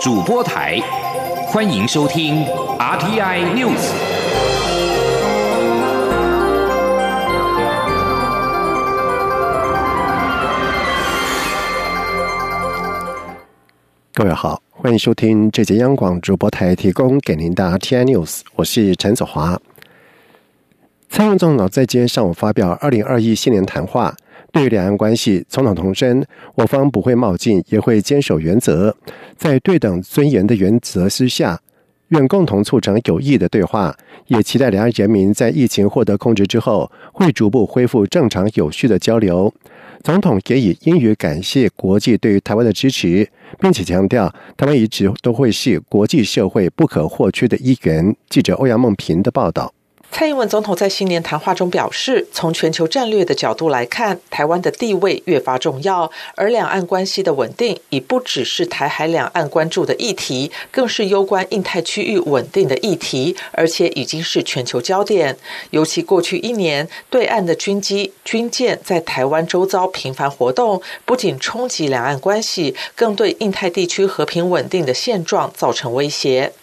主播台，欢迎收听 RTI News。各位好，欢迎收听这节央广主播台提供给您的 RTI News，我是陈子华。蔡英文总统在今天上午发表二零二一新年谈话，对于两岸关系，总统重申，我方不会冒进，也会坚守原则，在对等尊严的原则之下，愿共同促成有益的对话，也期待两岸人民在疫情获得控制之后，会逐步恢复正常有序的交流。总统也以英语感谢国际对于台湾的支持，并且强调，台湾一直都会是国际社会不可或缺的一员。记者欧阳梦平的报道。蔡英文总统在新年谈话中表示，从全球战略的角度来看，台湾的地位越发重要，而两岸关系的稳定已不只是台海两岸关注的议题，更是攸关印太区域稳定的议题，而且已经是全球焦点。尤其过去一年，对岸的军机、军舰在台湾周遭频繁活动，不仅冲击两岸关系，更对印太地区和平稳定的现状造成威胁。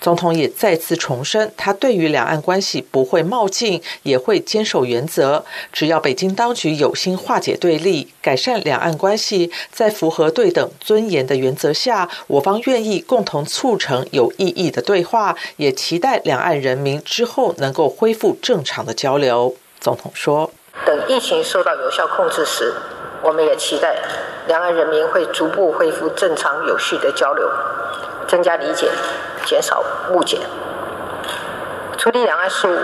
总统也再次重申，他对于两岸关系不会冒进，也会坚守原则。只要北京当局有心化解对立、改善两岸关系，在符合对等尊严的原则下，我方愿意共同促成有意义的对话，也期待两岸人民之后能够恢复正常的交流。总统说：“等疫情受到有效控制时，我们也期待两岸人民会逐步恢复正常有序的交流，增加理解。”减少误解，处理两岸事务，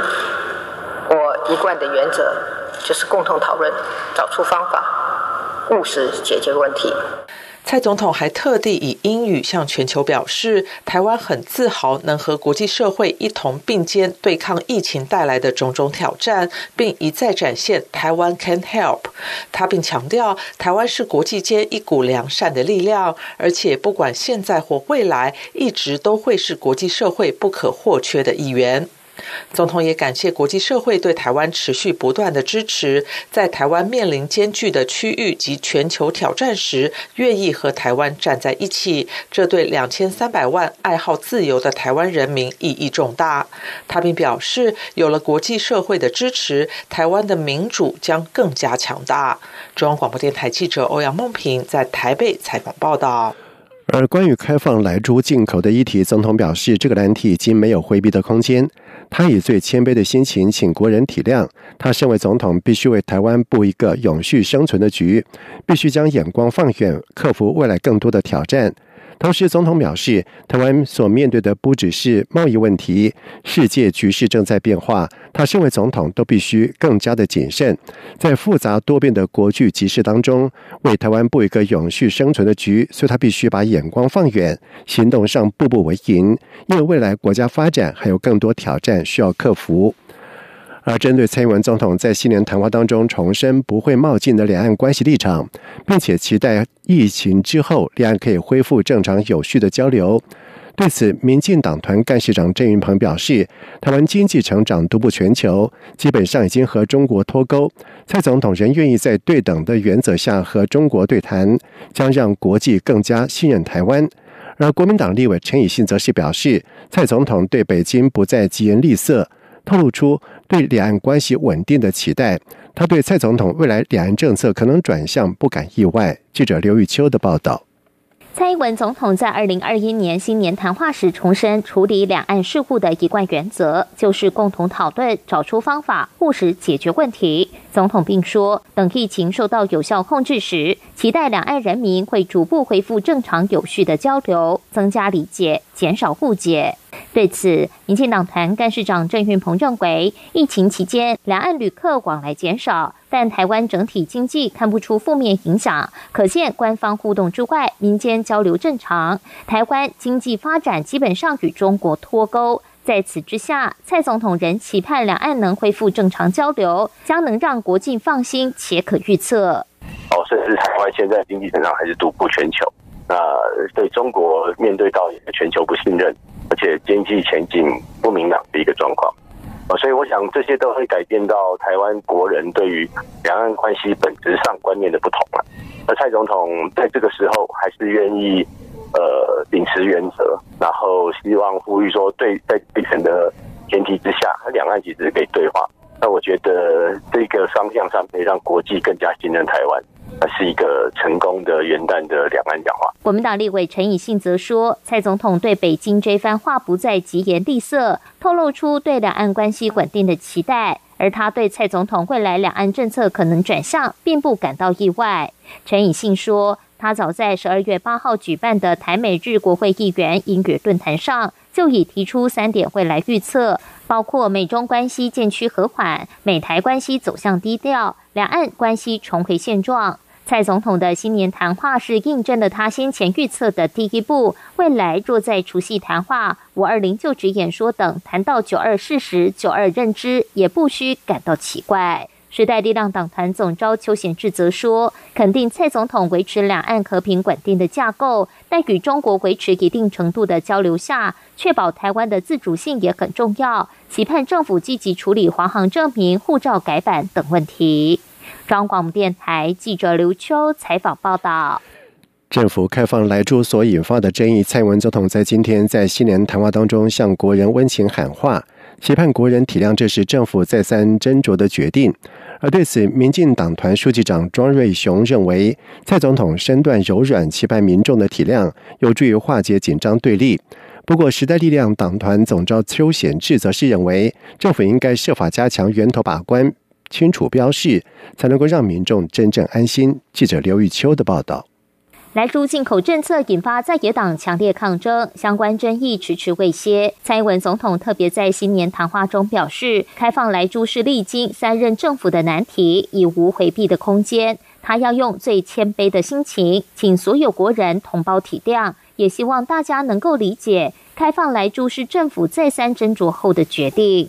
我一贯的原则就是共同讨论，找出方法，务实解决问题。蔡总统还特地以英语向全球表示，台湾很自豪能和国际社会一同并肩对抗疫情带来的种种挑战，并一再展现台湾 can help。他并强调，台湾是国际间一股良善的力量，而且不管现在或未来，一直都会是国际社会不可或缺的一员。总统也感谢国际社会对台湾持续不断的支持，在台湾面临艰巨的区域及全球挑战时，愿意和台湾站在一起，这对两千三百万爱好自由的台湾人民意义重大。他并表示，有了国际社会的支持，台湾的民主将更加强大。中央广播电台记者欧阳梦平在台北采访报道。而关于开放来猪进口的议题，总统表示，这个难题已经没有回避的空间。他以最谦卑的心情请国人体谅，他身为总统，必须为台湾布一个永续生存的局，必须将眼光放远，克服未来更多的挑战。同时，总统表示，台湾所面对的不只是贸易问题，世界局势正在变化。他身为总统，都必须更加的谨慎，在复杂多变的国际局势当中，为台湾布一个永续生存的局。所以，他必须把眼光放远，行动上步步为营，因为未来国家发展还有更多挑战需要克服。而针对蔡英文总统在新年谈话当中重申不会冒进的两岸关系立场，并且期待疫情之后两岸可以恢复正常有序的交流，对此，民进党团干事长郑云鹏表示，台湾经济成长独步全球，基本上已经和中国脱钩。蔡总统仍愿意在对等的原则下和中国对谈，将让国际更加信任台湾。而国民党立委陈以信则是表示，蔡总统对北京不再疾言厉色。透露出对两岸关系稳定的期待，他对蔡总统未来两岸政策可能转向不感意外。记者刘玉秋的报道。蔡英文总统在二零二一年新年谈话时重申，处理两岸事务的一贯原则就是共同讨论，找出方法，务实解决问题。总统并说，等疫情受到有效控制时，期待两岸人民会逐步恢复正常有序的交流，增加理解，减少误解。对此，民进党团干事长郑运鹏认为，疫情期间两岸旅客往来减少，但台湾整体经济看不出负面影响，可见官方互动之外，民间交流正常，台湾经济发展基本上与中国脱钩。在此之下，蔡总统仍期盼两岸能恢复正常交流，将能让国际放心且可预测。哦，甚至台湾现在经济成长还是独步全球，那对中国面对到全球不信任。而且经济前景不明朗的一个状况，所以我想这些都会改变到台湾国人对于两岸关系本质上观念的不同了。而蔡总统在这个时候还是愿意呃秉持原则，然后希望呼吁说，对在对等的前提之下，两岸其实可以对话。那我觉得这个方向上可以让国际更加信任台湾。是一个成功的元旦的两岸讲话。国民党立委陈以信则说，蔡总统对北京这番话不再疾言厉色，透露出对两岸关系稳定的期待。而他对蔡总统未来两岸政策可能转向，并不感到意外。陈以信说，他早在十二月八号举办的台美日国会议员英语论坛上，就已提出三点未来预测，包括美中关系渐趋和缓、美台关系走向低调、两岸关系重回现状。蔡总统的新年谈话是印证了他先前预测的第一步。未来若在除夕谈话、五二零就职演说等谈到九二事实、九二认知，也不需感到奇怪。时代力量党团总召邱显智则说，肯定蔡总统维持两岸和平稳定的架构，但与中国维持一定程度的交流下，确保台湾的自主性也很重要。期盼政府积极处理华航证明、护照改版等问题。中广电台记者刘秋采访报道：政府开放来住所引发的争议，蔡文总统在今天在新年谈话当中向国人温情喊话，期盼国人体谅这是政府再三斟酌的决定。而对此，民进党团书记长庄瑞雄认为，蔡总统身段柔软，期盼民众的体谅，有助于化解紧张对立。不过，时代力量党团总召邱显志则是认为，政府应该设法加强源头把关。清楚标示，才能够让民众真正安心。记者刘玉秋的报道。来猪进口政策引发在野党强烈抗争，相关争议迟迟未歇。蔡英文总统特别在新年谈话中表示，开放来猪是历经三任政府的难题，已无回避的空间。他要用最谦卑的心情，请所有国人同胞体谅，也希望大家能够理解，开放来猪是政府再三斟酌后的决定。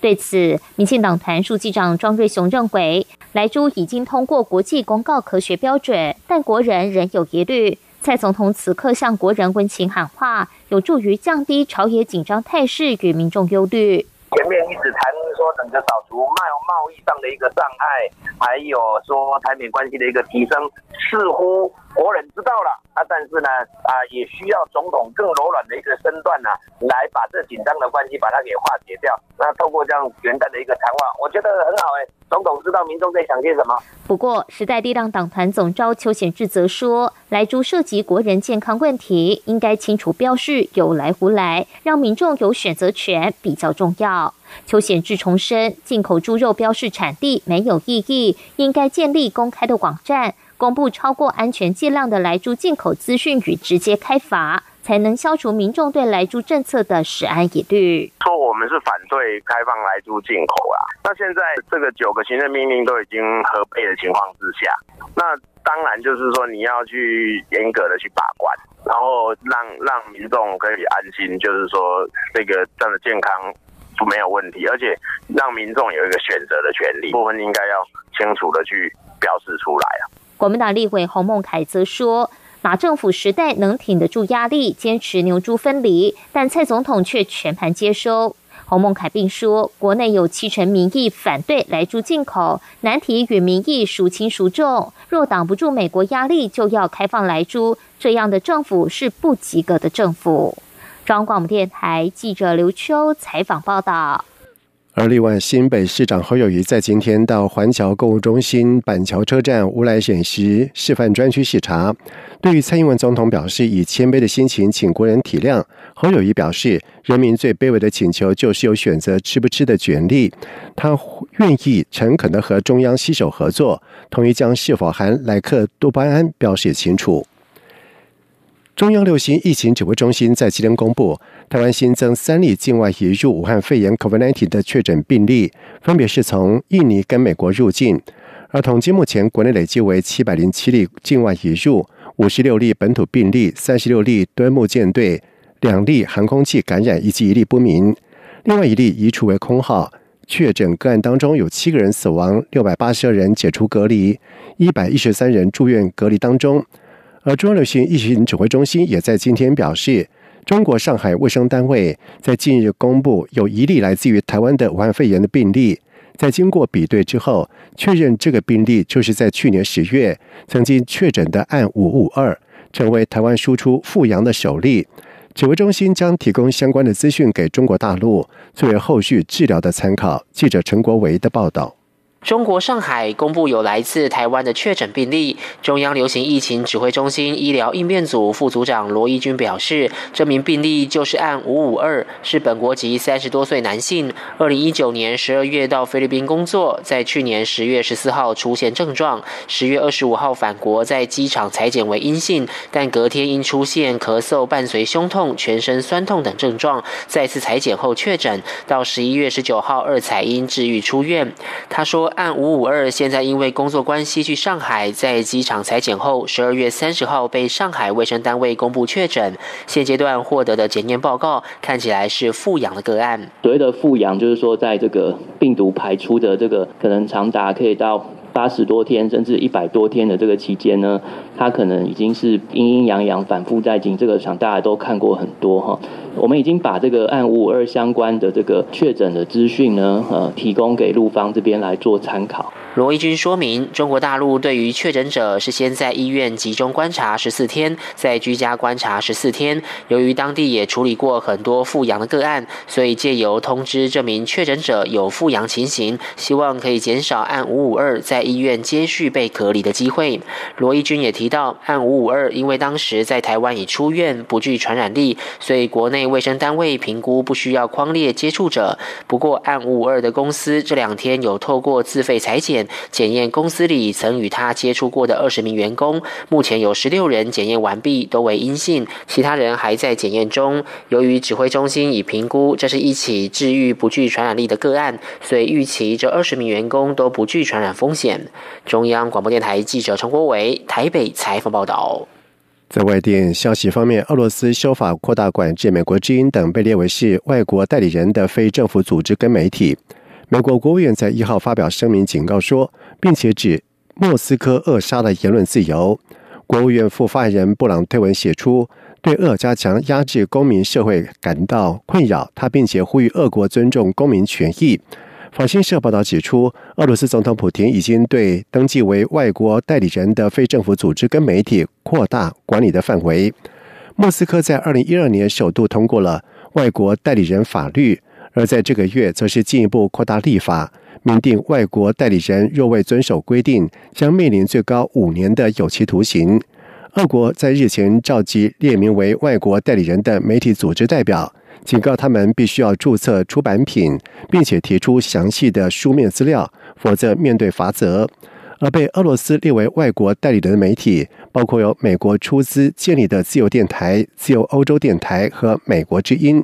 对此，民进党团书记长庄瑞雄认为，莱猪已经通过国际公告科学标准，但国人仍有疑虑。蔡总统此刻向国人温情喊话，有助于降低朝野紧张态势与民众忧虑。前面一直谈说，等着扫除贸贸易上的一个障碍，还有说台美关系的一个提升，似乎国人知道了。啊，但是呢，啊，也需要总统更柔软的一个身段呢，来把这紧张的关系把它给化解掉。那透过这样元旦的一个谈话，我觉得很好哎。总统知道民众在想些什么。不过，时代力量党团总召邱显志则说，来猪涉及国人健康问题，应该清楚标示有来无来，让民众有选择权比较重要。邱显志重申，进口猪肉标示产地没有意义，应该建立公开的网站。公布超过安全剂量的来猪进口资讯与直接开罚，才能消除民众对来猪政策的食安疑虑。说我们是反对开放来猪进口啊，那现在这个九个行政命令都已经合备的情况之下，那当然就是说你要去严格的去把关，然后让让民众可以安心，就是说这个这样的健康不没有问题，而且让民众有一个选择的权利，部分应该要清楚的去表示出来啊。国民党立委洪孟凯则说，马政府时代能挺得住压力，坚持牛猪分离，但蔡总统却全盘接收。洪孟凯并说，国内有七成民意反对来猪进口，难题与民意孰轻孰重？若挡不住美国压力，就要开放来猪，这样的政府是不及格的政府。中央广播电台记者刘秋采访报道。而另外，新北市长侯友谊在今天到环桥购物中心板桥车站乌来显实示范专区视察。对于蔡英文总统表示以谦卑的心情请国人体谅，侯友谊表示，人民最卑微的请求就是有选择吃不吃的权利。他愿意诚恳的和中央携手合作，同意将是否含莱克多巴胺标示清楚。中央流行疫情指挥中心在今天公布，台湾新增三例境外移入武汉肺炎 （COVID-19） 的确诊病例，分别是从印尼跟美国入境。而统计目前国内累计为七百零七例境外移入，五十六例本土病例，三十六例端木舰队，两例航空器感染以及一例不明。另外一例移除为空号。确诊个案当中有七个人死亡，六百八十二人解除隔离，一百一十三人住院隔离当中。而中央流行疫情指挥中心也在今天表示，中国上海卫生单位在近日公布有一例来自于台湾的武汉肺炎的病例，在经过比对之后，确认这个病例就是在去年十月曾经确诊的案五五二，成为台湾输出复阳的首例。指挥中心将提供相关的资讯给中国大陆，作为后续治疗的参考。记者陈国维的报道。中国上海公布有来自台湾的确诊病例。中央流行疫情指挥中心医疗应变组副组长罗一军表示，这名病例就是案五五二，是本国籍三十多岁男性，二零一九年十二月到菲律宾工作，在去年十月十四号出现症状，十月二十五号返国，在机场裁剪为阴性，但隔天因出现咳嗽伴随胸痛、全身酸痛等症状，再次裁剪后确诊，到十一月十九号二采阴治愈出院。他说。案五五二现在因为工作关系去上海，在机场裁剪后，十二月三十号被上海卫生单位公布确诊。现阶段获得的检验报告看起来是复阳的个案。所谓的复阳，就是说在这个病毒排出的这个可能长达可以到。八十多天甚至一百多天的这个期间呢，他可能已经是阴阴阳阳反复在进，这个场大家都看过很多哈。我们已经把这个按五五二相关的这个确诊的资讯呢，呃，提供给陆方这边来做参考。罗一军说明，中国大陆对于确诊者是先在医院集中观察十四天，再居家观察十四天。由于当地也处理过很多复阳的个案，所以借由通知这名确诊者有复阳情形，希望可以减少按五五二在医院接续被隔离的机会。罗一军也提到，按五五二因为当时在台湾已出院，不具传染力，所以国内卫生单位评估不需要框列接触者。不过，按五五二的公司这两天有透过自费裁剪。检验公司里曾与他接触过的二十名员工，目前有十六人检验完毕，都为阴性，其他人还在检验中。由于指挥中心已评估这是一起治愈不具传染力的个案，所以预期这二十名员工都不具传染风险。中央广播电台记者陈国伟台北采访报道。在外电消息方面，俄罗斯修法扩大管制美国之音等被列为是外国代理人的非政府组织跟媒体。美国国务院在一号发表声明，警告说，并且指莫斯科扼杀了言论自由。国务院副发言人布朗推文写出，对俄加强压制公民社会感到困扰，他并且呼吁俄国尊重公民权益。法新社报道指出，俄罗斯总统普京已经对登记为外国代理人的非政府组织跟媒体扩大管理的范围。莫斯科在二零一二年首度通过了外国代理人法律。而在这个月，则是进一步扩大立法，明定外国代理人若未遵守规定，将面临最高五年的有期徒刑。俄国在日前召集列名为外国代理人的媒体组织代表，警告他们必须要注册出版品，并且提出详细的书面资料，否则面对罚则。而被俄罗斯列为外国代理人的媒体，包括由美国出资建立的自由电台、自由欧洲电台和美国之音。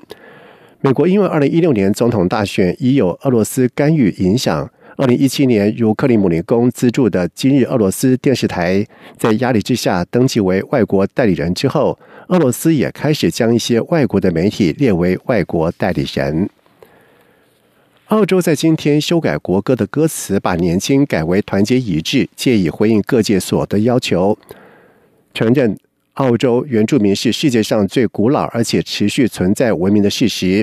美国因为二零一六年总统大选已有俄罗斯干预影响，二零一七年由克里姆林宫资助的今日俄罗斯电视台在压力之下登记为外国代理人之后，俄罗斯也开始将一些外国的媒体列为外国代理人。澳洲在今天修改国歌的歌词，把年轻改为团结一致，借以回应各界所的要求，承认。澳洲原住民是世界上最古老而且持续存在文明的事实。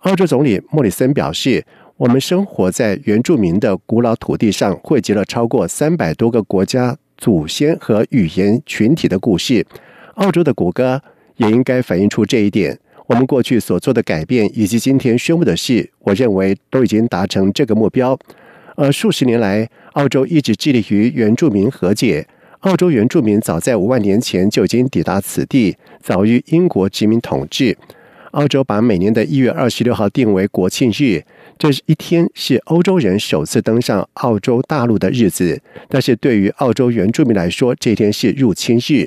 澳洲总理莫里森表示：“我们生活在原住民的古老土地上，汇集了超过三百多个国家祖先和语言群体的故事。澳洲的国歌也应该反映出这一点。我们过去所做的改变，以及今天宣布的事，我认为都已经达成这个目标。而数十年来，澳洲一直致力于原住民和解。”澳洲原住民早在五万年前就已经抵达此地，早于英国殖民统治。澳洲把每年的一月二十六号定为国庆日，这一天是欧洲人首次登上澳洲大陆的日子。但是对于澳洲原住民来说，这天是入侵日。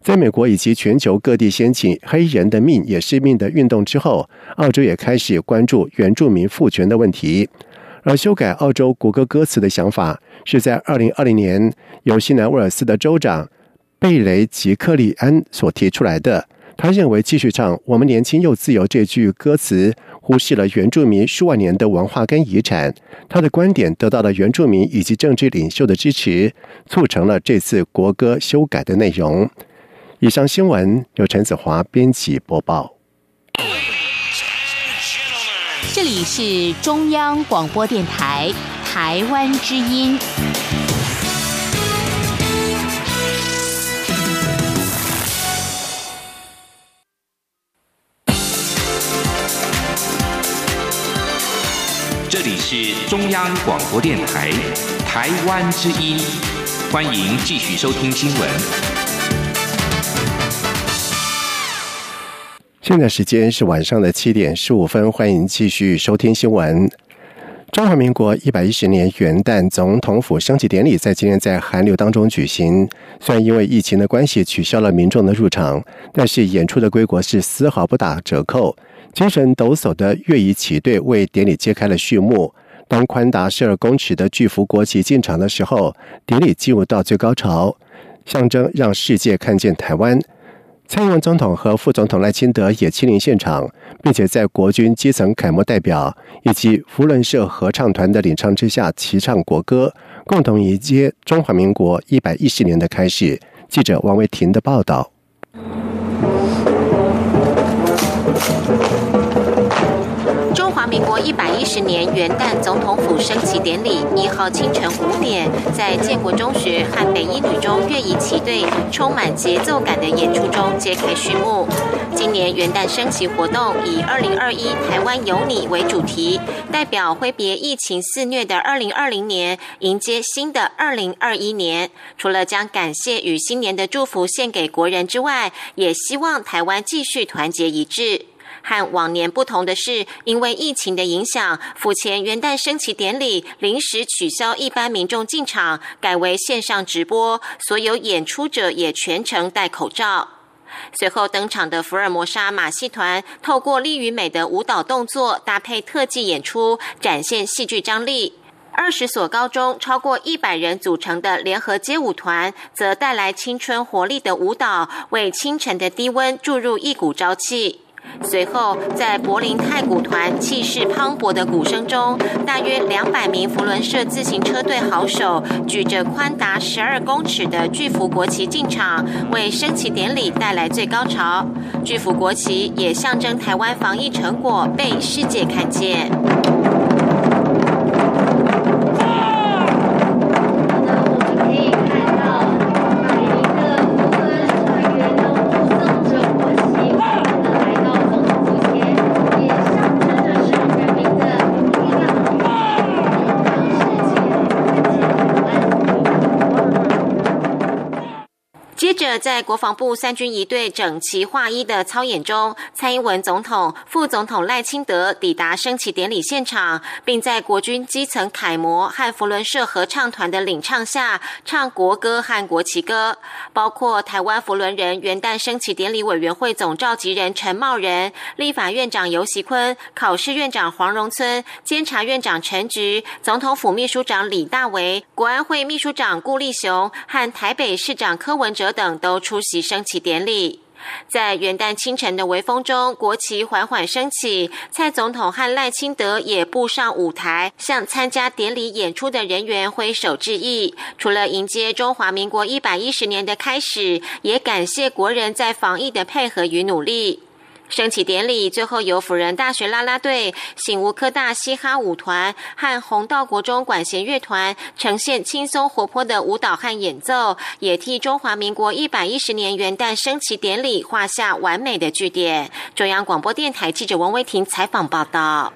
在美国以及全球各地掀起“黑人的命也是命”的运动之后，澳洲也开始关注原住民赋权的问题。而修改澳洲国歌歌词的想法，是在二零二零年由新南威尔斯的州长贝雷吉克利安所提出来的。他认为继续唱“我们年轻又自由”这句歌词，忽视了原住民数万年的文化跟遗产。他的观点得到了原住民以及政治领袖的支持，促成了这次国歌修改的内容。以上新闻由陈子华编辑播报。这里是中央广播电台。台湾之音。是中央广播电台台湾之音，欢迎继续收听新闻。现在时间是晚上的七点十五分，欢迎继续收听新闻。中华民国一百一十年元旦总统府升旗典礼在今天在寒流当中举行，虽然因为疫情的关系取消了民众的入场，但是演出的规模是丝毫不打折扣。精神抖擞的乐仪旗队为典礼揭开了序幕。当宽达十二公尺的巨幅国旗进场的时候，典礼进入到最高潮，象征让世界看见台湾。蔡英文总统和副总统赖清德也亲临现场，并且在国军基层楷模代表以及福伦社合唱团的领唱之下齐唱国歌，共同迎接中华民国一百一十年的开始。记者王维婷的报道。民国一百一十年元旦总统府升旗典礼，一号清晨五点，在建国中学和北一女中乐仪旗队充满节奏感的演出中揭开序幕。今年元旦升旗活动以“二零二一台湾有你”为主题，代表挥别疫情肆虐的二零二零年，迎接新的二零二一年。除了将感谢与新年的祝福献给国人之外，也希望台湾继续团结一致。和往年不同的是，因为疫情的影响，府前元旦升旗典礼临时取消一般民众进场，改为线上直播，所有演出者也全程戴口罩。随后登场的福尔摩沙马戏团，透过力与美的舞蹈动作，搭配特技演出，展现戏剧张力。二十所高中超过一百人组成的联合街舞团，则带来青春活力的舞蹈，为清晨的低温注入一股朝气。随后，在柏林太鼓团气势磅礴的鼓声中，大约两百名佛伦社自行车队好手举着宽达十二公尺的巨幅国旗进场，为升旗典礼带来最高潮。巨幅国旗也象征台湾防疫成果被世界看见。在国防部三军一队整齐划一的操演中，蔡英文总统、副总统赖清德抵达升旗典礼现场，并在国军基层楷模和佛伦社合唱团的领唱下唱国歌和国旗歌。包括台湾佛伦人元旦升旗典礼委员会总召集人陈茂仁、立法院长游锡坤、考试院长黄荣村、监察院长陈菊、总统府秘书长李大为、国安会秘书长顾立雄和台北市长柯文哲等。都出席升旗典礼，在元旦清晨的微风中，国旗缓缓升起。蔡总统和赖清德也步上舞台，向参加典礼演出的人员挥手致意。除了迎接中华民国一百一十年的开始，也感谢国人在防疫的配合与努力。升旗典礼最后由辅仁大学啦啦队、醒吾科大嘻哈舞团和红道国中管弦乐团呈现轻松活泼的舞蹈和演奏，也替中华民国一百一十年元旦升旗典礼画下完美的句点。中央广播电台记者王威婷采访报道。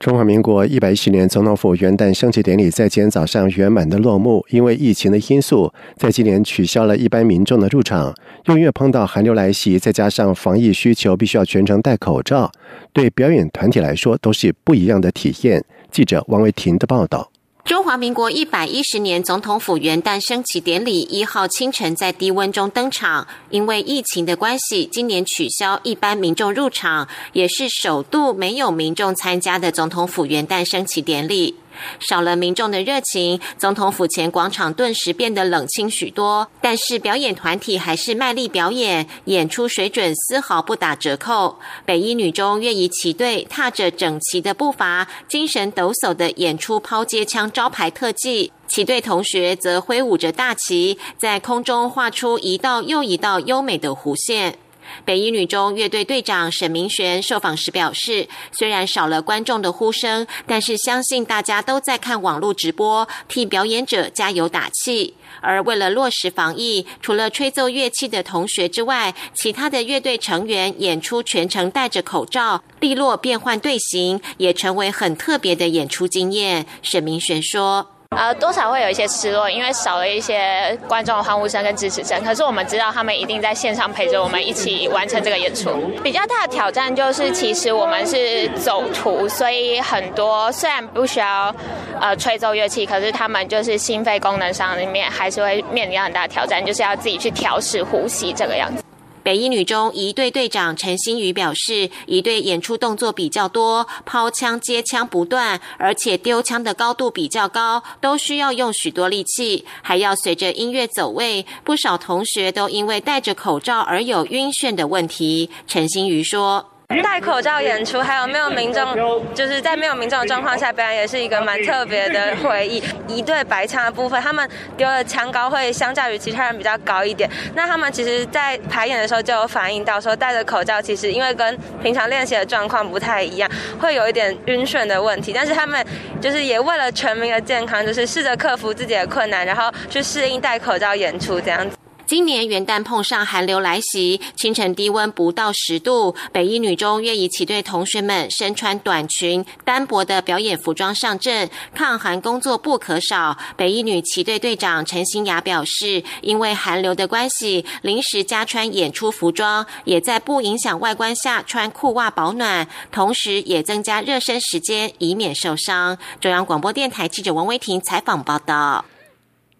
中华民国一百一十年总统府元旦升旗典礼在今天早上圆满的落幕。因为疫情的因素，在今年取消了一般民众的入场。又因为碰到寒流来袭，再加上防疫需求，必须要全程戴口罩，对表演团体来说都是不一样的体验。记者王维婷的报道。中华民国一百一十年总统府元旦升旗典礼一号清晨在低温中登场，因为疫情的关系，今年取消一般民众入场，也是首度没有民众参加的总统府元旦升旗典礼。少了民众的热情，总统府前广场顿时变得冷清许多。但是表演团体还是卖力表演，演出水准丝毫不打折扣。北一女中乐仪旗队踏着整齐的步伐，精神抖擞的演出抛接枪招牌特技。旗队同学则挥舞着大旗，在空中画出一道又一道优美的弧线。北一女中乐队队长沈明璇受访时表示，虽然少了观众的呼声，但是相信大家都在看网络直播，替表演者加油打气。而为了落实防疫，除了吹奏乐器的同学之外，其他的乐队成员演出全程戴着口罩，利落变换队形，也成为很特别的演出经验。沈明璇说。呃，多少会有一些失落，因为少了一些观众的欢呼声跟支持声。可是我们知道，他们一定在线上陪着我们一起完成这个演出。比较大的挑战就是，其实我们是走图，所以很多虽然不需要呃吹奏乐器，可是他们就是心肺功能上里面还是会面临很大的挑战，就是要自己去调试呼吸这个样子。北一女中一队队长陈新宇表示，一队演出动作比较多，抛枪接枪不断，而且丢枪的高度比较高，都需要用许多力气，还要随着音乐走位。不少同学都因为戴着口罩而有晕眩的问题。陈新宇说。戴口罩演出，还有没有民众，就是在没有民众的状况下表演，也是一个蛮特别的回忆。一对白枪的部分，他们丢的枪高会相较于其他人比较高一点。那他们其实，在排演的时候就有反映到，说戴着口罩，其实因为跟平常练习的状况不太一样，会有一点晕眩的问题。但是他们就是也为了全民的健康，就是试着克服自己的困难，然后去适应戴口罩演出这样子。今年元旦碰上寒流来袭，清晨低温不到十度。北一女中愿意起队同学们身穿短裙、单薄的表演服装上阵，抗寒工作不可少。北一女旗队队长陈新雅表示，因为寒流的关系，临时加穿演出服装，也在不影响外观下穿裤袜保暖，同时也增加热身时间，以免受伤。中央广播电台记者王威婷采访报道。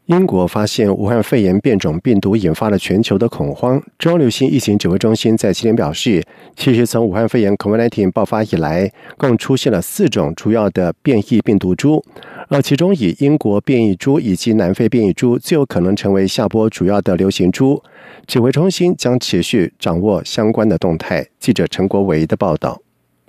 英国发现武汉肺炎变种病毒引发了全球的恐慌。中央流行疫情指挥中心在今天表示，其实从武汉肺炎 （COVID-19） 爆发以来，共出现了四种主要的变异病毒株，而其中以英国变异株以及南非变异株最有可能成为下波主要的流行株。指挥中心将持续掌握相关的动态。记者陈国维的报道。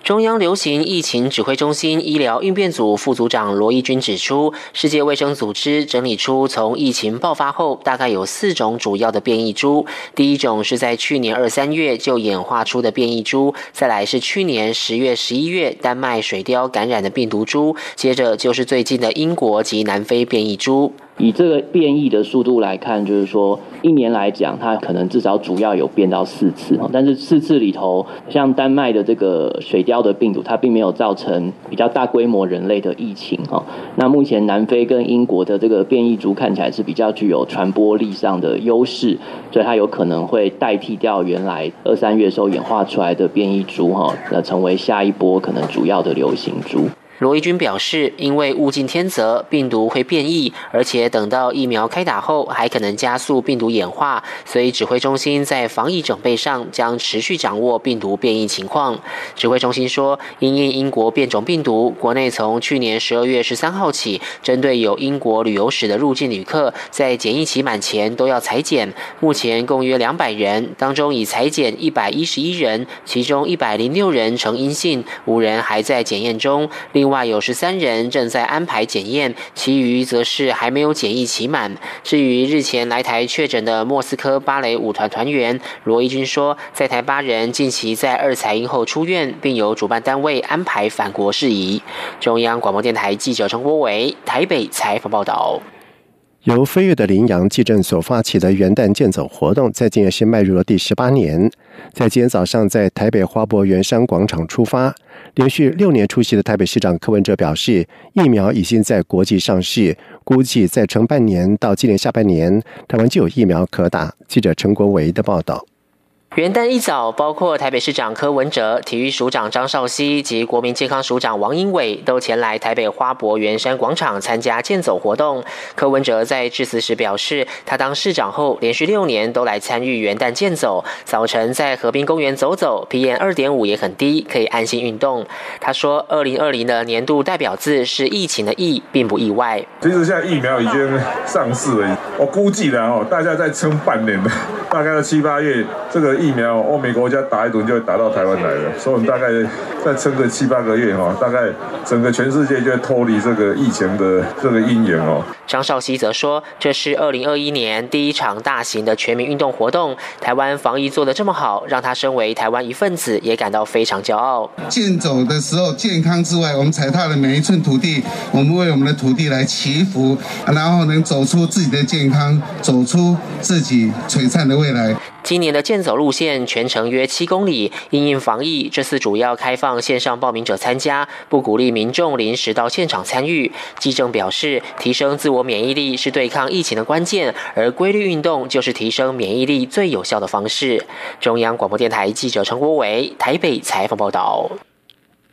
中央流行疫情指挥中心医疗应变组副组长罗义军指出，世界卫生组织整理出从疫情爆发后，大概有四种主要的变异株。第一种是在去年二三月就演化出的变异株，再来是去年十月、十一月丹麦水貂感染的病毒株，接着就是最近的英国及南非变异株。以这个变异的速度来看，就是说一年来讲，它可能至少主要有变到四次但是四次里头，像丹麦的这个水貂的病毒，它并没有造成比较大规模人类的疫情哈。那目前南非跟英国的这个变异株看起来是比较具有传播力上的优势，所以它有可能会代替掉原来二三月时候演化出来的变异株哈，那成为下一波可能主要的流行株。罗伊军表示，因为物竞天择，病毒会变异，而且等到疫苗开打后，还可能加速病毒演化，所以指挥中心在防疫准备上将持续掌握病毒变异情况。指挥中心说，因应英国变种病毒，国内从去年十二月十三号起，针对有英国旅游史的入境旅客，在检疫期满前都要裁剪。目前共约两百人，当中已裁剪一百一十一人，其中一百零六人呈阴性，五人还在检验中。另另外有十三人正在安排检验，其余则是还没有检疫期满。至于日前来台确诊的莫斯科芭蕾舞团团员罗伊军说，在台八人近期在二采阴后出院，并由主办单位安排返国事宜。中央广播电台记者陈国伟台北采访报道。由飞跃的羚羊祭镇所发起的元旦健走活动，在今年是迈入了第十八年。在今天早上，在台北花博园山广场出发，连续六年出席的台北市长柯文哲表示，疫苗已经在国际上市，估计再撑半年到今年下半年，台湾就有疫苗可打。记者陈国维的报道。元旦一早，包括台北市长柯文哲、体育署长张少熙及国民健康署长王英伟都前来台北花博圆山广场参加健走活动。柯文哲在致辞时表示，他当市长后连续六年都来参与元旦健走，早晨在河滨公园走走，PM 二点五也很低，可以安心运动。他说，二零二零的年度代表字是疫情的疫，并不意外。其实现在疫苗已经上市了，我估计的哦，大家再撑半年，大概七八月这个。疫苗，欧美国家打一轮就会打到台湾来了，所以我们大概再撑个七八个月哈，大概整个全世界就会脱离这个疫情的这个阴影哦。张少熙则说，这是二零二一年第一场大型的全民运动活动，台湾防疫做得这么好，让他身为台湾一份子也感到非常骄傲。健走的时候健康之外，我们踩踏的每一寸土地，我们为我们的土地来祈福，然后能走出自己的健康，走出自己璀璨的未来。今年的健走路线全程约七公里，因应防疫，这次主要开放线上报名者参加，不鼓励民众临时到现场参与。基政表示，提升自我免疫力是对抗疫情的关键，而规律运动就是提升免疫力最有效的方式。中央广播电台记者陈国伟台北采访报道。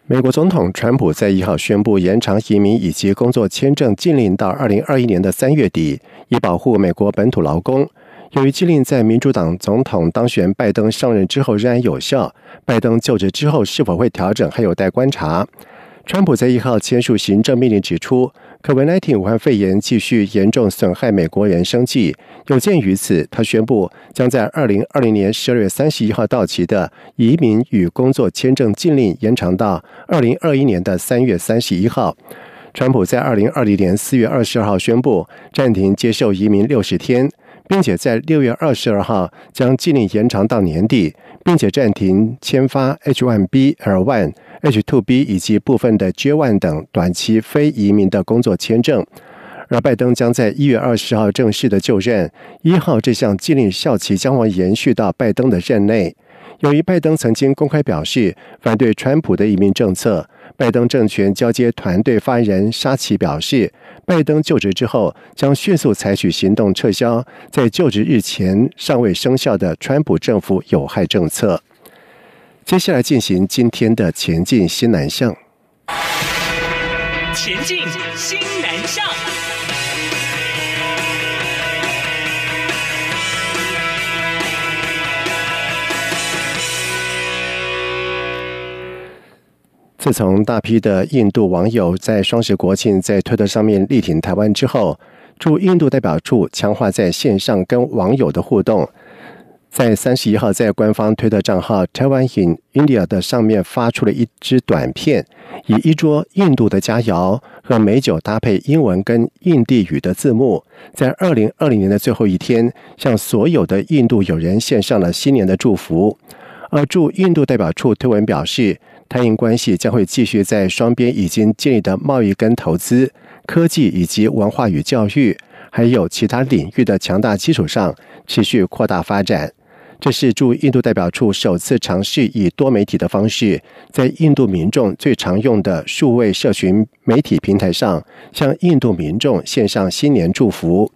美国总统川普在一号宣布延长移民以及工作签证禁令到二零二一年的三月底，以保护美国本土劳工。由于禁令在民主党总统当选拜登上任之后仍然有效，拜登就职之后是否会调整还有待观察。川普在一号签署行政命令，指出可文 -19 武汉肺炎继续严重损害美国人生计。有鉴于此，他宣布将在二零二零年十二月三十一号到期的移民与工作签证禁令延长到二零二一年的三月三十一号。川普在二零二零年四月二十二号宣布暂停接受移民六十天。并且在六月二十二号将禁令延长到年底，并且暂停签发 H1B、L1、H2B 以及部分的 J1 等短期非移民的工作签证。而拜登将在一月二十号正式的就任，一号这项禁令效期将会延续到拜登的任内。由于拜登曾经公开表示反对川普的移民政策，拜登政权交接团队发言人沙奇表示。拜登就职之后，将迅速采取行动撤销在就职日前尚未生效的川普政府有害政策。接下来进行今天的前进新南向。前进新南自从大批的印度网友在双十国庆在推特上面力挺台湾之后，驻印度代表处强化在线上跟网友的互动。在三十一号，在官方推特账号 Taiwan in India 的上面发出了一支短片，以一桌印度的佳肴和美酒搭配英文跟印地语的字幕，在二零二零年的最后一天，向所有的印度友人献上了新年的祝福。而驻印度代表处推文表示。台印关系将会继续在双边已经建立的贸易跟投资、科技以及文化与教育，还有其他领域的强大基础上持续扩大发展。这是驻印度代表处首次尝试以多媒体的方式，在印度民众最常用的数位社群媒体平台上，向印度民众献上新年祝福。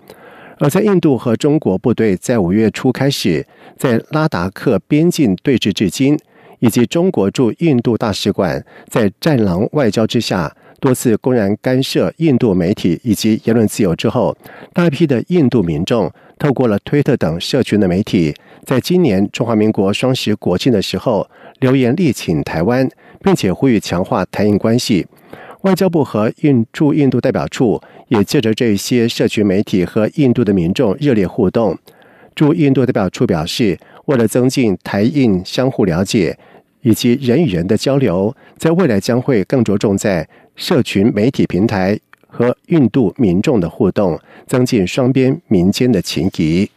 而在印度和中国部队在五月初开始在拉达克边境对峙至今。以及中国驻印度大使馆在“战狼”外交之下多次公然干涉印度媒体以及言论自由之后，大批的印度民众透过了推特等社群的媒体，在今年中华民国双十国庆的时候留言力请台湾，并且呼吁强化台印关系。外交部和印驻印度代表处也借着这些社群媒体和印度的民众热烈互动。驻印度代表处表示。为了增进台印相互了解以及人与人的交流，在未来将会更着重在社群媒体平台和印度民众的互动，增进双边民间的情谊。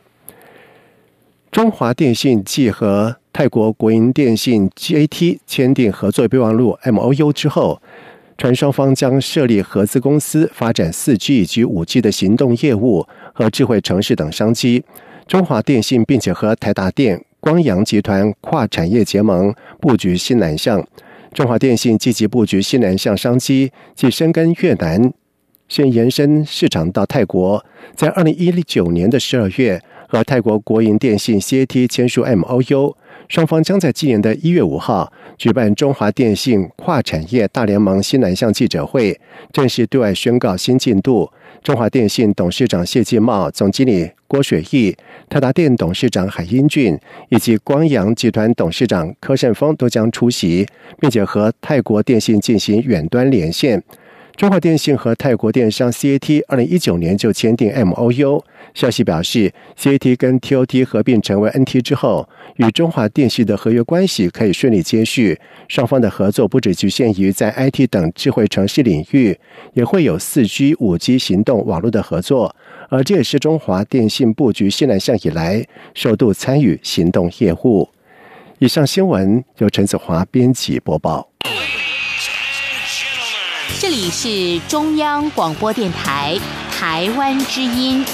中华电信继和泰国国营电信 GAT 签订合作备忘录 MOU 之后，传双方将设立合资公司，发展四 G 以及五 G 的行动业务和智慧城市等商机。中华电信并且和台达电、光阳集团跨产业结盟，布局新南向。中华电信积极布局新南向商机，既深耕越南，现延伸市场到泰国。在二零一九年的十二月，和泰国国营电信 CAT 签署 MOU，双方将在今年的一月五号举办中华电信跨产业大联盟西南向记者会，正式对外宣告新进度。中华电信董事长谢继茂、总经理郭雪义、泰达电董事长海英俊以及光阳集团董事长柯胜峰都将出席，并且和泰国电信进行远端连线。中华电信和泰国电商 CAT 二零一九年就签订 MOU。消息表示，CAT 跟 TOT 合并成为 NT 之后，与中华电信的合约关系可以顺利接续。双方的合作不只局限于在 IT 等智慧城市领域，也会有四 G、五 G 行动网络的合作。而这也是中华电信布局西南向以来首度参与行动业务。以上新闻由陈子华编辑播报。这里是中央广播电台台湾之音。